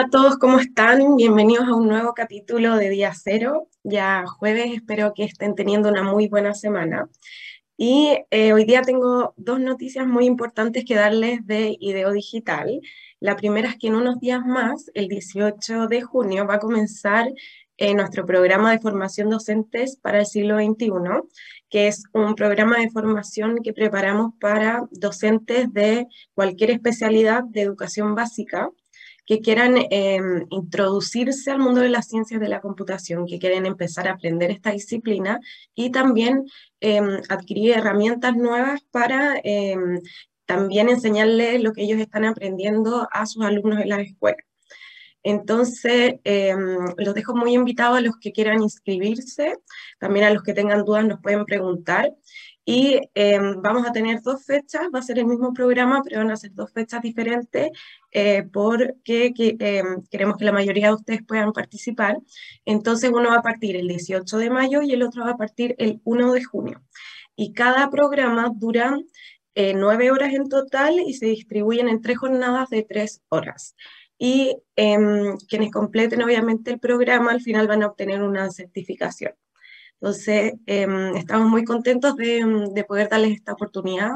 Hola a todos, ¿cómo están? Bienvenidos a un nuevo capítulo de Día Cero. Ya jueves, espero que estén teniendo una muy buena semana. Y eh, hoy día tengo dos noticias muy importantes que darles de IDEO Digital. La primera es que en unos días más, el 18 de junio, va a comenzar eh, nuestro programa de formación docentes para el siglo XXI, que es un programa de formación que preparamos para docentes de cualquier especialidad de educación básica que quieran em, introducirse al mundo de las ciencias de la computación, que quieren empezar a aprender esta disciplina y también em, adquirir herramientas nuevas para em, también enseñarles lo que ellos están aprendiendo a sus alumnos en la escuela. Entonces, los dejo muy invitados a los que quieran inscribirse, también a los que tengan dudas nos pueden preguntar. Y em, vamos a tener dos fechas, va a ser el mismo programa, pero van a ser dos fechas diferentes eh, porque em, queremos que la mayoría de ustedes puedan participar. Entonces uno va a partir el 18 de mayo y el otro va a partir el 1 de junio. Y cada programa dura eh, nueve horas en total y se distribuyen en tres jornadas de tres horas. Y em, quienes completen obviamente el programa al final van a obtener una certificación. Entonces, em, estamos muy contentos de, de, poder darles esta oportunidad.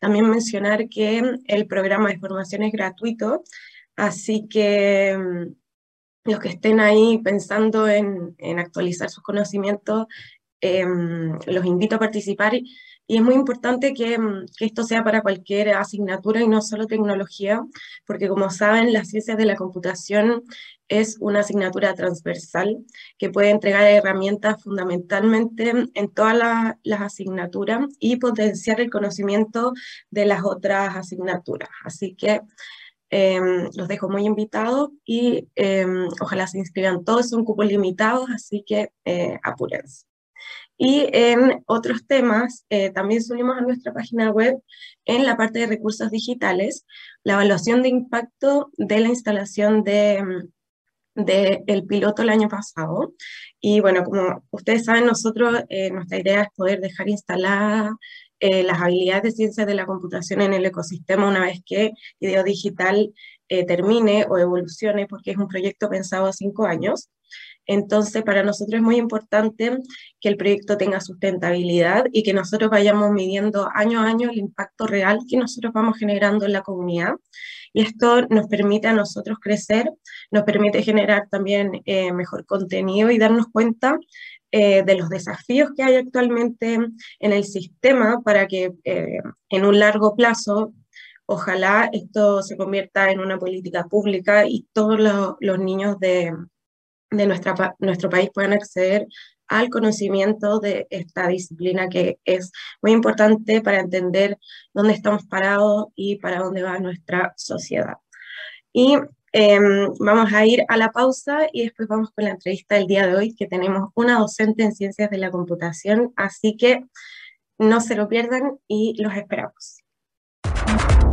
También mencionar que el programa de formación es gratuito, así que em, los que estén ahí pensando en, actualizar sus conocimientos, em, los invito a participar es muy importante que, mm, que, esto sea para cualquier asignatura y no solo tecnología, porque como saben, las ciencias de la computación es una asignatura transversal que puede entregar herramientas fundamentalmente en todas las asignaturas y potenciar el conocimiento de las otras asignaturas. Así que em, los dejo muy invitados y em, ojalá se inscriban todos, son cupos limitados, así que eh, apúrense. Y en otros temas, eh, también subimos a nuestra página web, en la parte de recursos digitales, la evaluación de impacto de la instalación de, del piloto el año pasado. Y bueno, como ustedes saben, nosotros, eh, nuestra idea es poder dejar instaladas eh, las habilidades de ciencia de la computación en el ecosistema una vez que Ideo Digital termine o evolucione, porque es un proyecto pensado a cinco años. Entonces, para nosotros es muy importante que el proyecto tenga sustentabilidad y que nosotros vayamos midiendo año a año el impacto real que nosotros vamos generando en la comunidad. Y esto nos permite a nosotros crecer, nos permite generar también eh, mejor contenido y darnos cuenta eh, de los desafíos que hay actualmente en el sistema para que eh, en un largo plazo ojalá esto se convierta en una política pública y todos los niños de, nuestro país puedan acceder al conocimiento de esta disciplina que es muy importante para entender dónde estamos parados y para dónde va nuestra sociedad. Y em, vamos a ir a la pausa y después vamos con la entrevista del día de hoy, que tenemos una docente en ciencias de la computación, así que no se lo pierdan y los esperamos.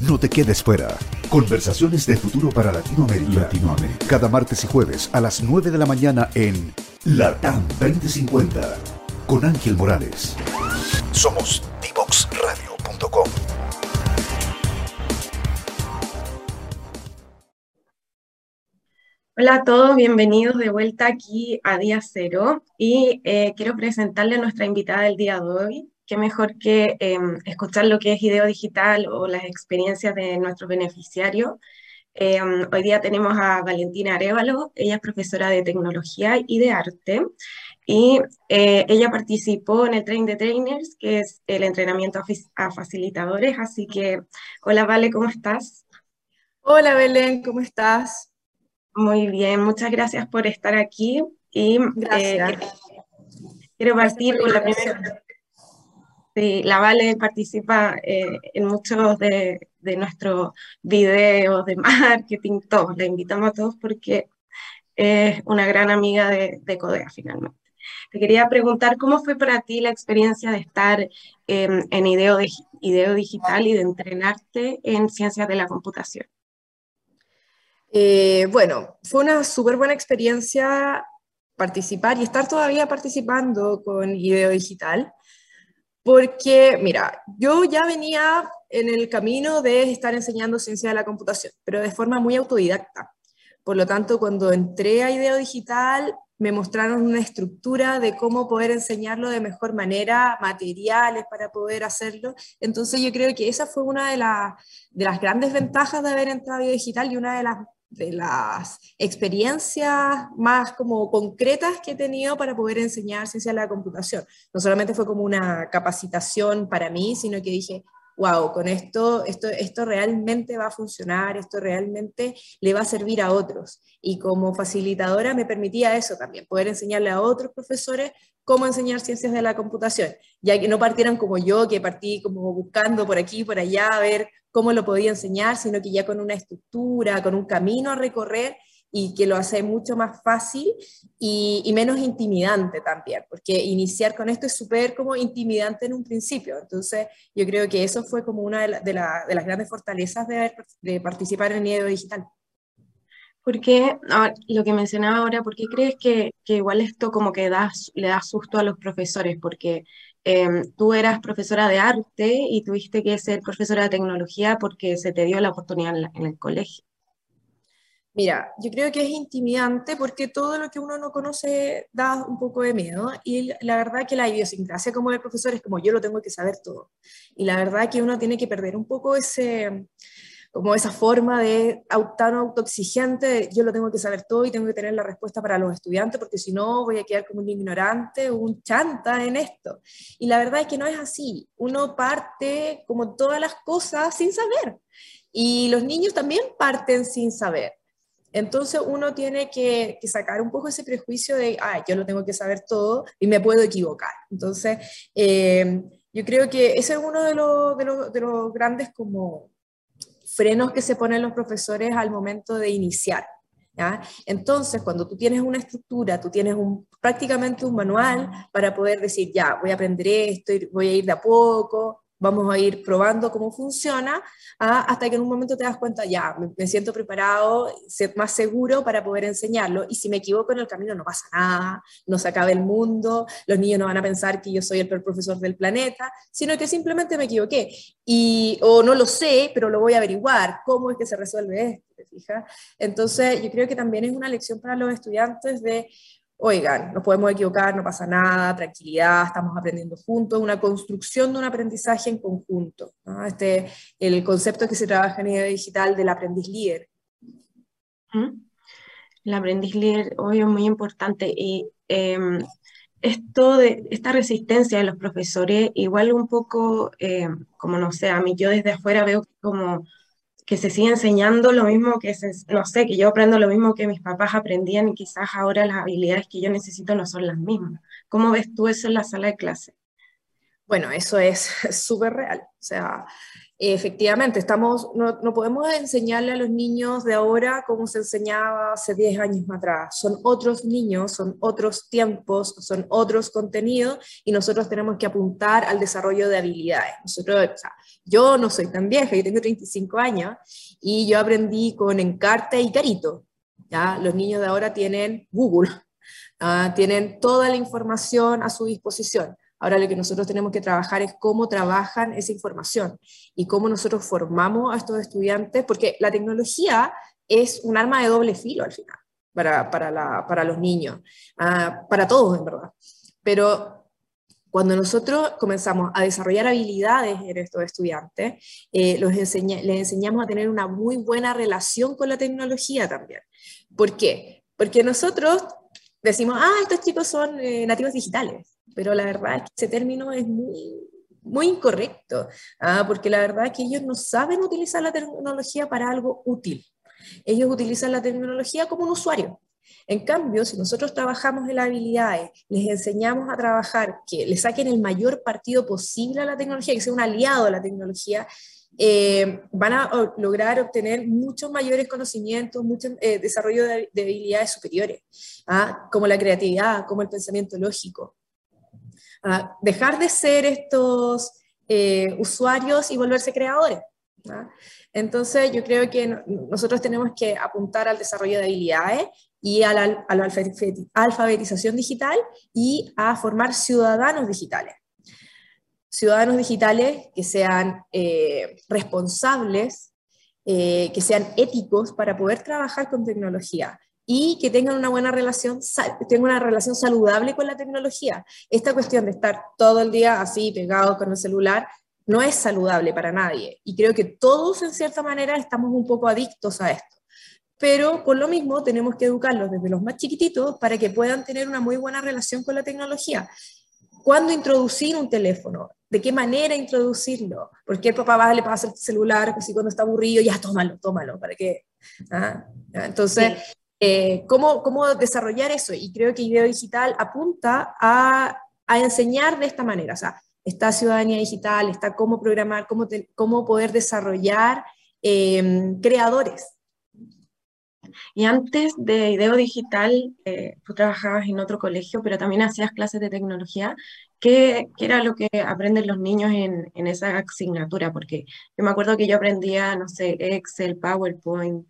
No te quedes fuera. Conversaciones de futuro para Latinoamérica. Latinoamérica. Cada martes y jueves a las 9 de la mañana en Latam 2050 con Ángel Morales. Somos divoxradio.com. Hola a todos, bienvenidos de vuelta aquí a Día Cero y eh, quiero presentarle a nuestra invitada del día de hoy, qué mejor que em, escuchar lo que es IDEO Digital o las experiencias de nuestros beneficiarios. Em, hoy día tenemos a Valentina Arevalo, ella es profesora de tecnología y de arte, y eh, ella participó en el Train de Trainers, que es el entrenamiento a, facilitadores, así que, hola Vale, ¿cómo estás? Hola Belén, ¿cómo estás? Muy bien, muchas gracias por estar aquí, y eh, quiero partir con la primera Sí, la Vale participa eh, en muchos de, nuestros videos de marketing, todos, la invitamos a todos porque es una gran amiga de, de CODEA finalmente. Te quería preguntar cómo fue para ti la experiencia de estar en IDEO, IDEO Digital y de entrenarte en ciencias de la computación. Eh, bueno, fue una súper buena experiencia participar y estar todavía participando con IDEO Digital, porque, mira, yo ya venía en el camino de estar enseñando ciencia de la computación, pero de forma muy autodidacta. Por lo tanto, cuando entré a IDEO Digital, me mostraron una estructura de cómo poder enseñarlo de mejor manera, materiales para poder hacerlo. Entonces yo creo que esa fue una de, de las grandes ventajas de haber entrado a digital y una de las, de las experiencias más como concretas que he tenido para poder enseñar ciencia de la computación. No solamente fue como una capacitación para mí, sino que dije, wow, con esto, esto, esto realmente va a funcionar, esto realmente le va a servir a otros. Y como facilitadora me permitía eso también, poder enseñarle a otros profesores cómo enseñar ciencias de la computación, ya que no partieran como yo, que partí como buscando por aquí por allá a ver cómo lo podía enseñar, sino que ya con una estructura, con un camino a recorrer y que lo hace mucho más fácil y, menos intimidante también, porque iniciar con esto es súper como intimidante en un principio. Entonces, yo creo que eso fue como una de, las grandes fortalezas de, participar en IEDO Digital. Porque lo que mencionaba ahora, ¿por qué crees que, que igual esto como que das, le da susto a los profesores? Porque em, tú eras profesora de arte y tuviste que ser profesora de tecnología porque se te dio la oportunidad en el colegio. Mira, yo creo que es intimidante porque todo lo que uno no conoce da un poco de miedo y la verdad que la idiosincrasia como el profesor es como yo lo tengo que saber todo. Y la verdad que uno tiene que perder un poco ese, como esa forma de tan autoexigente, yo lo tengo que saber todo y tengo que tener la respuesta para los estudiantes porque si no voy a quedar como un ignorante un chanta en esto. Y la verdad es que no es así. Uno parte como todas las cosas sin saber. Y los niños también parten sin saber. Entonces uno tiene que, sacar un poco ese prejuicio de, ah, yo lo tengo que saber todo y me puedo equivocar. Entonces, eh, yo creo que ese es uno de, de, los grandes como frenos que se ponen los profesores al momento de iniciar. Entonces, cuando tú tienes una estructura, tú tienes un, prácticamente un manual para poder decir, ya, voy a aprender esto, voy a ir de a poco, vamos a ir probando cómo funciona, ah, hasta que en un momento te das cuenta, ya, me, siento preparado, más seguro para poder enseñarlo, y si me equivoco en el camino no pasa nada, no se acaba el mundo, los niños no van a pensar que yo soy el profesor del planeta, sino que simplemente me equivoqué, y, o no lo sé, pero lo voy a averiguar, cómo es que se resuelve esto, ¿te? Entonces, yo creo que también es una lección para los estudiantes de oigan, nos podemos equivocar, no pasa nada, tranquilidad, estamos aprendiendo juntos, una construcción de un aprendizaje en conjunto. Este, el concepto que se trabaja en idea digital del aprendiz líder. El aprendiz líder, obvio, es muy importante. Y em, esto de esta resistencia de los profesores, igual un poco, em, como no sé, a mí yo desde afuera veo como que se sigue enseñando lo mismo que, se, no sé, que yo aprendo lo mismo que mis papás aprendían y quizás ahora las habilidades que yo necesito no son las mismas. ¿Cómo ves tú eso en la sala de clase? Bueno, eso es súper real. O sea, efectivamente, estamos, no, no, podemos enseñarle a los niños de ahora como se enseñaba hace 10 años atrás. Son otros niños, son otros tiempos, son otros contenidos y nosotros tenemos que apuntar al desarrollo de habilidades. Nosotros, yo no soy tan vieja, yo tengo 35 años y yo aprendí con Encarte y Carito. ¿ya? Los niños de ahora tienen Google, ¿ah? tienen toda la información a su disposición. Ahora lo que nosotros tenemos que trabajar es cómo trabajan esa información y cómo nosotros formamos a estos estudiantes, porque la tecnología es un arma de doble filo al final para, para, la, para los niños, ah, para todos en verdad. Pero cuando nosotros comenzamos a desarrollar habilidades en estos estudiantes, eh, los les enseñamos a tener una muy buena relación con la tecnología también. ¿Por qué? Porque nosotros decimos, ah, estos chicos son eh, nativos digitales pero la verdad es que ese término es muy, muy incorrecto, ¿ah? porque la verdad es que ellos no saben utilizar la tecnología para algo útil. Ellos utilizan la tecnología como un usuario. En cambio, si nosotros trabajamos en las habilidades, les enseñamos a trabajar, que le saquen el mayor partido posible a la tecnología, que sea un aliado a la tecnología, eh, van a lograr obtener muchos mayores conocimientos, mucho eh, desarrollo de, habilidades superiores, ¿ah? como la creatividad, como el pensamiento lógico. Dejar de ser estos eh, usuarios y volverse creadores. Entonces, yo creo que nosotros tenemos que apuntar al desarrollo de habilidades y a la, a la alfabetización digital y a formar ciudadanos digitales ciudadanos digitales que sean eh, responsables, eh, que sean éticos para poder trabajar con tecnología y que tengan una buena relación, tengan una relación saludable con la tecnología. Esta cuestión de estar todo el día así pegados con el celular no es saludable para nadie y creo que todos en cierta manera estamos un poco adictos a esto. Pero por lo mismo tenemos que educarlos desde los más chiquititos para que puedan tener una muy buena relación con la tecnología. ¿Cuándo introducir un teléfono? ¿De qué manera introducirlo? ¿Por qué el papá va, le pasa el celular? Si cuando está aburrido, ya tómalo, tómalo, ¿para qué? ¿Ah? Entonces, eh, ¿cómo, ¿cómo desarrollar eso? Y creo que Ideo Digital apunta a, enseñar de esta manera. O sea, está ciudadanía digital, está cómo programar, cómo, poder desarrollar eh, creadores y antes de Ideo Digital, eh, tú trabajabas en otro colegio, pero también hacías clases de tecnología. ¿Qué, qué era lo que aprenden los niños en, en, esa asignatura? Porque yo me acuerdo que yo aprendía, no sé, Excel, PowerPoint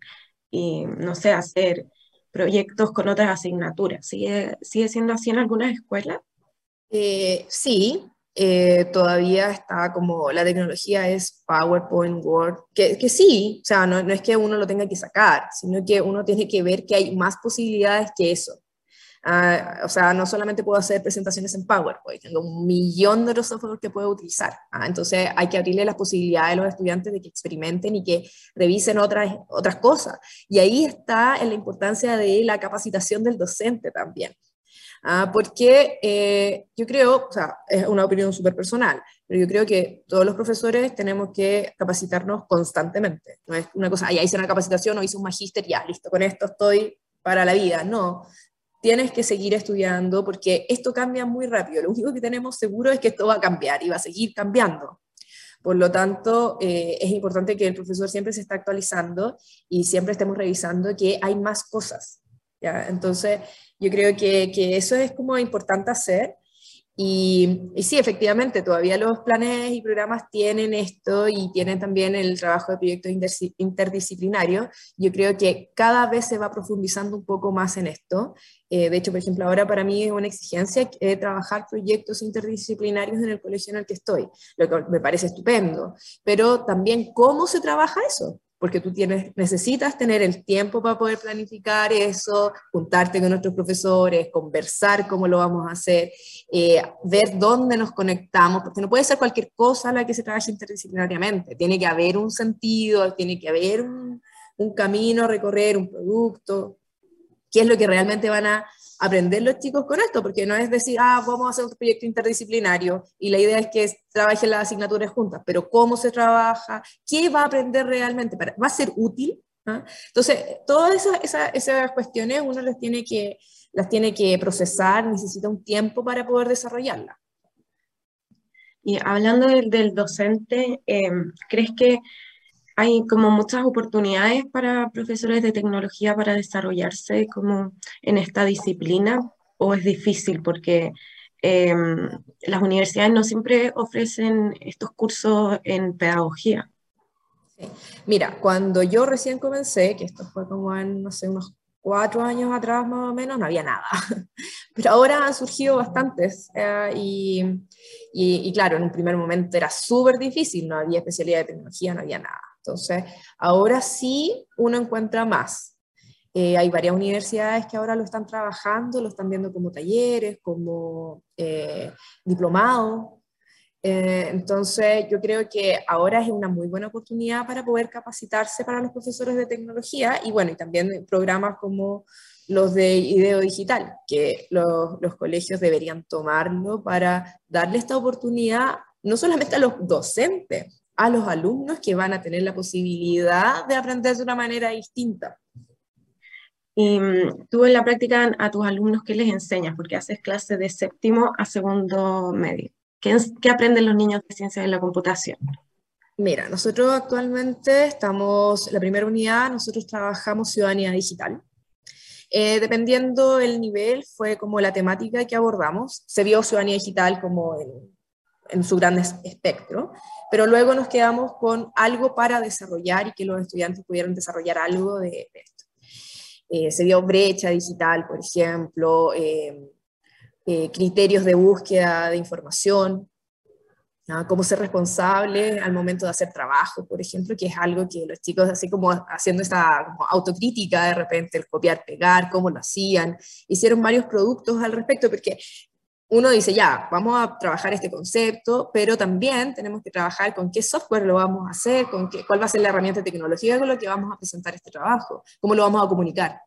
y, no sé, hacer proyectos con otras asignaturas. ¿Sigue, sigue siendo así en algunas escuelas? Eh, sí, eh, todavía está como la tecnología es PowerPoint, Word, que, que sí, o sea, no, no, es que uno lo tenga que sacar, sino que uno tiene que ver que hay más posibilidades que eso. Ah, o sea, no solamente puedo hacer presentaciones en PowerPoint, tengo un millón de los software que puedo utilizar. Ah, entonces hay que abrirle las posibilidades a los estudiantes de que experimenten y que revisen otras, otras cosas. Y ahí está la importancia de la capacitación del docente también. Ah, porque eh, yo creo, o sea, es una opinión súper personal, pero yo creo que todos los profesores tenemos que capacitarnos constantemente. No es una cosa, ya hice una capacitación o hice un magíster, ya, listo, con esto estoy para la vida. No, tienes que seguir estudiando porque esto cambia muy rápido. Lo único que tenemos seguro es que esto va a cambiar y va a seguir cambiando. Por lo tanto, eh, es importante que el profesor siempre se está actualizando y siempre estemos revisando que hay más cosas. ¿ya? Entonces, yo creo que, que eso es como importante hacer. Y, y, sí, efectivamente, todavía los planes y programas tienen esto y tienen también el trabajo de proyectos interdisciplinarios. Yo creo que cada vez se va profundizando un poco más en esto. Eh, de hecho, por ejemplo, ahora para mí es una exigencia eh, trabajar proyectos interdisciplinarios en el colegio en el que estoy, lo que me parece estupendo. Pero también, ¿cómo se trabaja eso? porque tú tienes, necesitas tener el tiempo para poder planificar eso, juntarte con nuestros profesores, conversar cómo lo vamos a hacer, eh, ver dónde nos conectamos, porque no puede ser cualquier cosa la que se trabaje interdisciplinariamente, tiene que haber un sentido, tiene que haber un, un camino a recorrer, un producto, qué es lo que realmente van a aprender los chicos con esto, porque no es decir, ah, vamos a hacer un proyecto interdisciplinario y la idea es que trabajen las asignaturas juntas, pero cómo se trabaja, qué va a aprender realmente, ¿va a ser útil? ¿Ah? Entonces, todas esas, esas, cuestiones uno las tiene, que, las tiene que procesar, necesita un tiempo para poder desarrollarlas. Y hablando del, del docente, em, ¿crees que hay como muchas oportunidades para profesores de tecnología para desarrollarse como en esta disciplina o es difícil porque em, las universidades no siempre ofrecen estos cursos en pedagogía. Mira, cuando yo recién comencé, que esto fue como en, no sé, unos cuatro años atrás más o menos, no había nada. Pero ahora han surgido bastantes eh, y, y, y, claro, en un primer momento era súper difícil, no había especialidad de tecnología, no había nada. Entonces, ahora sí uno encuentra más. Eh, hay varias universidades que ahora lo están trabajando, lo están viendo como talleres, como eh, diplomados. Eh, entonces, yo creo que ahora es una muy buena oportunidad para poder capacitarse para los profesores de tecnología y bueno, y también programas como los de IDEO Digital, que los, los colegios deberían tomarlo para darle esta oportunidad no solamente a los docentes, a los alumnos que van a tener la posibilidad de aprender de una manera distinta. Y mm, tú en la práctica a tus alumnos, ¿qué les enseñas? Porque haces clases de séptimo a segundo medio. ¿Qué, ¿Qué, aprenden los niños de ciencias de la computación? Mira, nosotros actualmente estamos, la primera unidad, nosotros trabajamos ciudadanía digital. Eh, dependiendo el nivel, fue como la temática que abordamos. Se vio ciudadanía digital como en, su gran espectro, pero luego nos quedamos con algo para desarrollar y que los estudiantes pudieran desarrollar algo de, esto. Eh, se vio brecha digital, por ejemplo, eh, criterios de búsqueda de información, cómo ser responsable al momento de hacer trabajo, por ejemplo, que es algo que los chicos, así como haciendo esta autocrítica de repente, el copiar, pegar, cómo lo hacían, hicieron varios productos al respecto, porque uno dice, ya, vamos a trabajar este concepto, pero también tenemos que trabajar con qué software lo vamos a hacer, con qué, cuál va a ser la herramienta tecnológica con la que vamos a presentar este trabajo, cómo lo vamos a comunicar.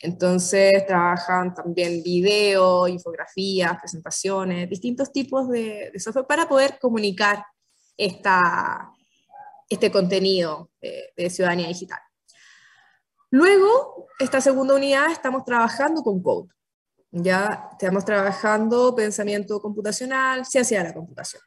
Entonces trabajan también video, infografías, presentaciones, distintos tipos de, software para poder comunicar esta, este contenido de, ciudadanía digital. Luego, esta segunda unidad estamos trabajando con Code. Ya estamos trabajando pensamiento computacional, ciencia de la computación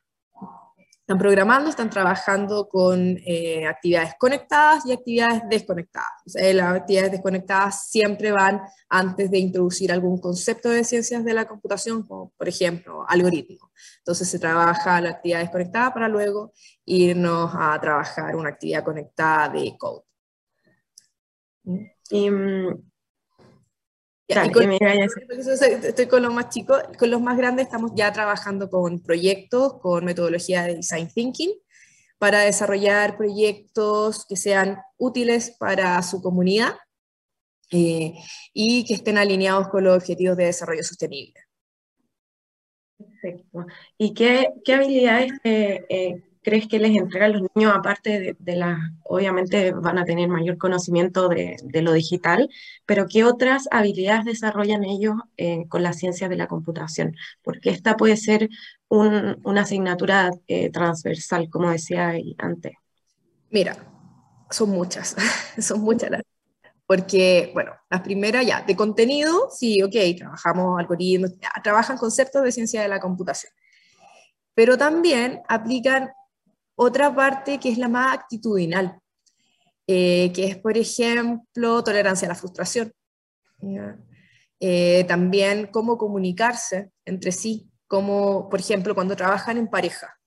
están programando, están trabajando con eh, actividades conectadas y actividades desconectadas. las actividades desconectadas siempre van antes de introducir algún concepto de ciencias de la computación, como por ejemplo algoritmo. Entonces se trabaja la actividad desconectada para luego irnos a trabajar una actividad conectada de code. Y, estoy con los más chicos, con los más grandes estamos ya trabajando con proyectos, con metodología de design thinking, para desarrollar proyectos que sean útiles para su comunidad eh, y que estén alineados con los objetivos de desarrollo sostenible. Perfecto. ¿Y qué, qué habilidades eh, eh, crees que les entrega a los niños, aparte de, las, obviamente van a tener mayor conocimiento de, de, lo digital, pero qué otras habilidades desarrollan ellos eh, con la ciencia de la computación? Porque esta puede ser un, una asignatura eh, transversal, como decía antes. Mira, son muchas, son muchas las porque, bueno, las primeras ya, de contenido, sí, ok, trabajamos algoritmos, trabajan conceptos de ciencia de la computación, pero también aplican otra parte que es la más actitudinal, eh, que es, por ejemplo, tolerancia a la frustración. Eh, también cómo comunicarse entre sí, como, por ejemplo, cuando trabajan en pareja.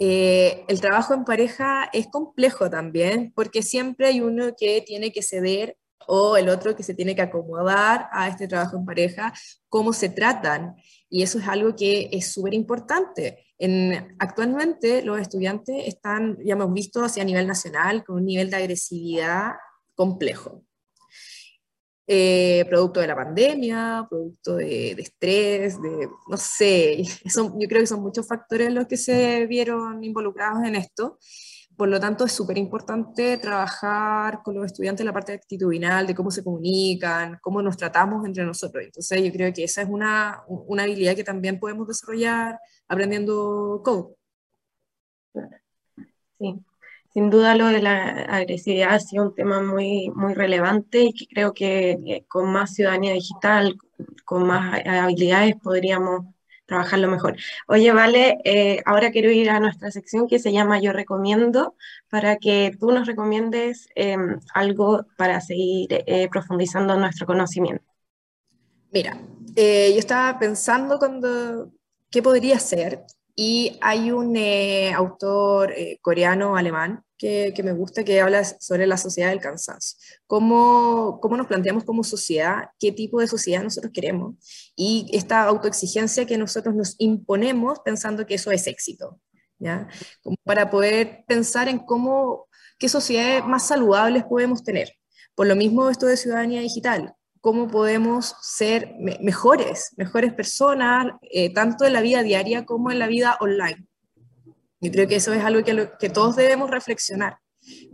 Eh, el trabajo en pareja es complejo también, porque siempre hay uno que tiene que ceder o el otro que se tiene que acomodar a este trabajo en pareja, cómo se tratan. Y eso es algo que es súper importante actualmente los estudiantes están, ya hemos visto, hacia nivel nacional, con un nivel de agresividad complejo. Eh, producto de la pandemia, producto de, estrés, de, no sé, yo creo que son muchos factores los que se vieron involucrados en esto. Por lo tanto, es súper importante trabajar con los estudiantes la parte actitudinal, de cómo se comunican, cómo nos tratamos entre nosotros. Entonces, yo creo que esa es una, una habilidad que también podemos desarrollar aprendiendo code. Sí, sin duda lo de la agresividad ha sido un tema muy, muy relevante y que creo que con más ciudadanía digital, con más habilidades podríamos trabajarlo mejor. Oye, vale, eh, ahora quiero ir a nuestra sección que se llama Yo Recomiendo, para que tú nos recomiendes em, algo para seguir eh, profundizando nuestro conocimiento. Mira, eh, yo estaba pensando cuando qué podría ser. Y hay un autor coreano-alemán que, me gusta que habla sobre la sociedad del cansancio. Cómo, cómo nos planteamos como sociedad, qué tipo de sociedad nosotros queremos y esta autoexigencia que nosotros nos imponemos pensando que eso es éxito. ¿ya? Para poder pensar en cómo, qué sociedades más saludables podemos tener. Por lo mismo esto de ciudadanía digital, cómo podemos ser mejores, mejores personas, eh, tanto en la vida diaria como en la vida online. Yo creo que eso es algo que, que todos debemos reflexionar.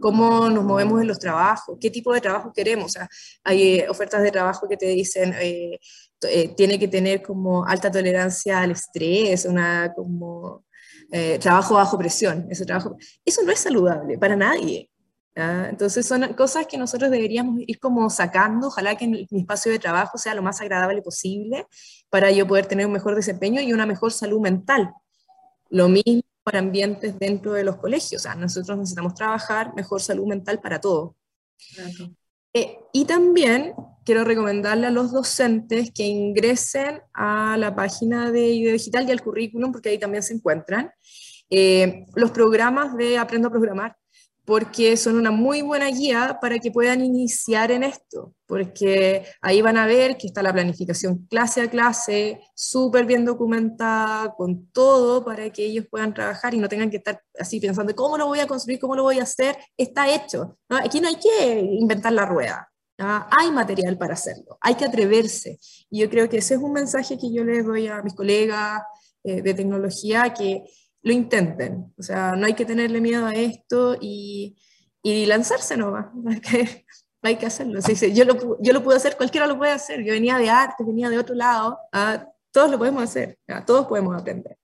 Cómo nos movemos en los trabajos, qué tipo de trabajo queremos. O sea, hay eh, ofertas de trabajo que te dicen, eh, tiene que tener como alta tolerancia al estrés, una como trabajo bajo presión. Ese trabajo, eso no es saludable para nadie. Entonces son cosas que nosotros deberíamos ir como sacando, ojalá que mi espacio de trabajo sea lo más agradable posible para yo poder tener un mejor desempeño y una mejor salud mental. Lo mismo para ambientes dentro de los colegios. O sea, nosotros necesitamos trabajar mejor salud mental para todo. Eh, y también quiero recomendarle a los docentes que ingresen a la página de IDEO Digital y al currículum, porque ahí también se encuentran eh, los programas de Aprendo a Programar porque son una muy buena guía para que puedan iniciar en esto, porque ahí van a ver que está la planificación clase a clase, súper bien documentada, con todo para que ellos puedan trabajar y no tengan que estar así pensando, ¿cómo lo voy a construir? ¿Cómo lo voy a hacer? Está hecho. Aquí no hay que inventar la rueda. Hay material para hacerlo, hay que atreverse. Y yo creo que ese es un mensaje que yo les doy a mis colegas eh, de tecnología, que lo intenten. O sea, no hay que tenerle miedo a esto y, y lanzarse nomás. Hay que, hay que hacerlo. yo, lo, yo lo pude hacer, cualquiera lo puede hacer. Yo venía de arte, venía de otro lado. Ah, todos lo podemos hacer, todos podemos aprender.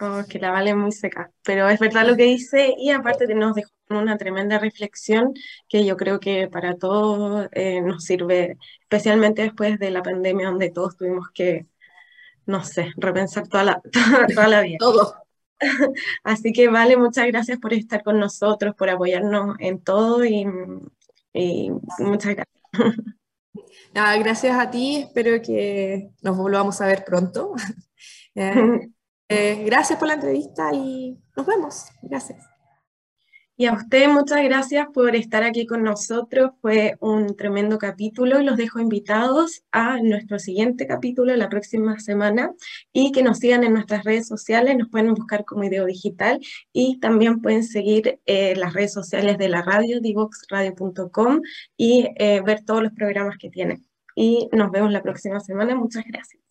Oh, que la vale muy seca, pero es verdad lo que dice y aparte nos dejó una tremenda reflexión que yo creo que para todos eh, nos sirve, especialmente después de la pandemia donde todos tuvimos que, no sé, repensar toda la, toda la vida. Todo. Así que vale, muchas gracias por estar con nosotros, por apoyarnos en todo y, muchas gracias. gracias a ti, espero que nos volvamos a ver pronto. Eh, eh, gracias por la entrevista y nos vemos. Gracias. Y a usted muchas gracias por estar aquí con nosotros. Fue un tremendo capítulo y los dejo invitados a nuestro siguiente capítulo la próxima semana y que nos sigan en nuestras redes sociales. Nos pueden buscar como Ideo Digital y también pueden seguir eh, las redes sociales de la radio, divoxradio.com y eh, ver todos los programas que tiene. Y nos vemos la próxima semana. Muchas gracias.